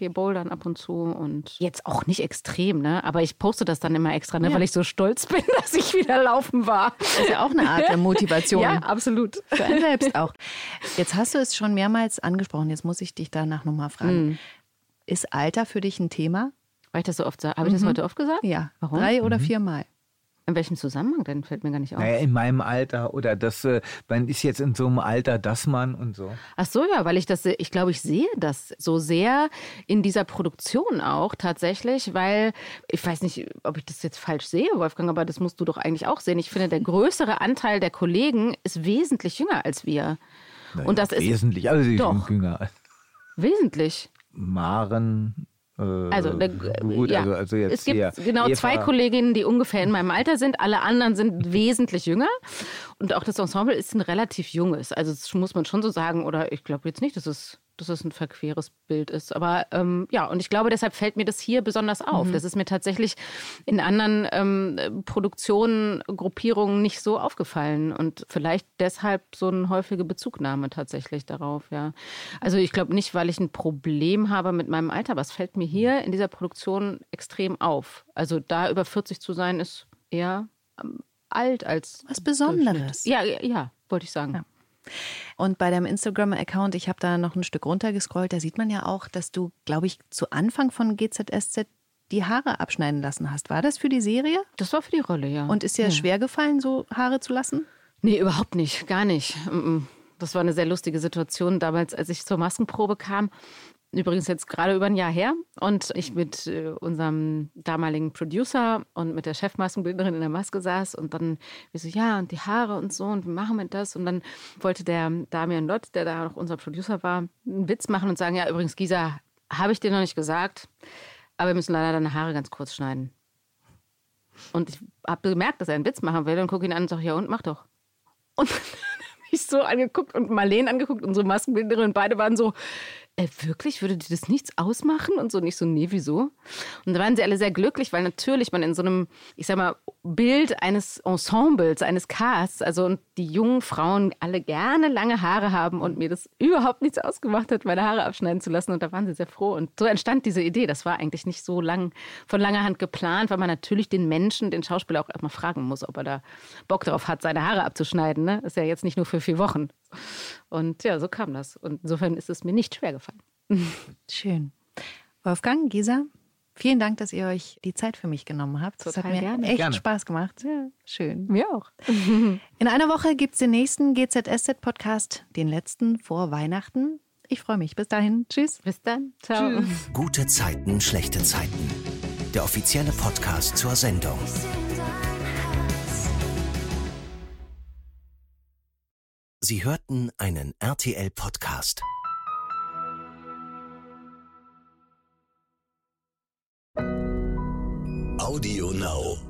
E: gehe bouldern ab und zu und jetzt auch nicht extrem, ne? Aber ich poste das dann immer extra, ne? Ja. weil ich so stolz bin, dass ich wieder laufen war.
C: Das ist ja auch eine Art der Motivation.
E: ja, absolut.
C: Für einen selbst auch. Jetzt hast du es schon mehrmals angesprochen, jetzt muss ich dich danach nochmal fragen. Mhm. Ist Alter für dich ein Thema?
E: Weil ich das so oft sage. Habe ich das mhm. heute oft gesagt?
C: Ja. Warum? Drei oder mhm. viermal.
E: In welchem Zusammenhang denn? Fällt mir gar nicht auf.
D: Naja, in meinem Alter oder das, äh, man ist jetzt in so einem Alter, dass man und so.
E: Ach so, ja, weil ich das, ich glaube, ich sehe das so sehr in dieser Produktion auch tatsächlich, weil ich weiß nicht, ob ich das jetzt falsch sehe, Wolfgang, aber das musst du doch eigentlich auch sehen. Ich finde, der größere Anteil der Kollegen ist wesentlich jünger als wir.
D: Naja, und das wesentlich, ist wesentlich, also sie
E: doch,
D: sind jünger.
E: Wesentlich.
D: Maren,
E: äh, also, äh, gut, ja. also, also es gibt genau Eva. zwei Kolleginnen, die ungefähr in meinem Alter sind. Alle anderen sind wesentlich jünger. Und auch das Ensemble ist ein relativ junges. Also das muss man schon so sagen. Oder ich glaube jetzt nicht, dass es dass es ein verqueres Bild ist. Aber ähm, ja, und ich glaube, deshalb fällt mir das hier besonders auf. Mhm. Das ist mir tatsächlich in anderen ähm, Produktionen, Gruppierungen nicht so aufgefallen. Und vielleicht deshalb so eine häufige Bezugnahme tatsächlich darauf, ja. Also ich glaube nicht, weil ich ein Problem habe mit meinem Alter, aber es fällt mir hier in dieser Produktion extrem auf. Also da über 40 zu sein, ist eher ähm, alt als.
C: Was Besonderes.
E: Ja, ja, wollte ich sagen. Ja.
C: Und bei deinem Instagram-Account, ich habe da noch ein Stück runtergescrollt, da sieht man ja auch, dass du, glaube ich, zu Anfang von GZSZ die Haare abschneiden lassen hast. War das für die Serie?
E: Das war für die Rolle, ja.
C: Und ist dir ja. schwer gefallen, so Haare zu lassen?
E: Nee, überhaupt nicht, gar nicht. Das war eine sehr lustige Situation damals, als ich zur Maskenprobe kam übrigens jetzt gerade über ein Jahr her und ich mit äh, unserem damaligen Producer und mit der Chefmaskenbildnerin in der Maske saß und dann wir so, ja, und die Haare und so und wie machen wir das? Und dann wollte der Damian Lott, der da noch unser Producer war, einen Witz machen und sagen, ja, übrigens, Gisa, habe ich dir noch nicht gesagt, aber wir müssen leider deine Haare ganz kurz schneiden. Und ich habe gemerkt, dass er einen Witz machen will und gucke ihn an und sage, ja und, mach doch. Und dann habe ich so angeguckt und Marlene angeguckt, unsere Maskenbildnerin, und beide waren so, äh, wirklich, würde dir das nichts ausmachen? Und so nicht so, nee, wieso? Und da waren sie alle sehr glücklich, weil natürlich man in so einem, ich sag mal, Bild eines Ensembles, eines Casts, also und die jungen Frauen alle gerne lange Haare haben und mir das überhaupt nichts ausgemacht hat, meine Haare abschneiden zu lassen. Und da waren sie sehr froh. Und so entstand diese Idee. Das war eigentlich nicht so lang von langer Hand geplant, weil man natürlich den Menschen, den Schauspieler auch erstmal fragen muss, ob er da Bock drauf hat, seine Haare abzuschneiden. Ne? ist ja jetzt nicht nur für vier Wochen. Und ja, so kam das. Und insofern ist es mir nicht schwer gefallen.
C: Schön. Wolfgang, Gisa, vielen Dank, dass ihr euch die Zeit für mich genommen habt. Das hat mir gerne. echt gerne. Spaß gemacht. Ja, schön.
E: Mir auch.
C: In einer Woche gibt es den nächsten GZSZ-Podcast, den letzten vor Weihnachten. Ich freue mich. Bis dahin. Tschüss.
E: Bis dann. Ciao.
B: Tschüss. Gute Zeiten, schlechte Zeiten. Der offizielle Podcast zur Sendung. Sie hörten einen RTL-Podcast. Audio Now.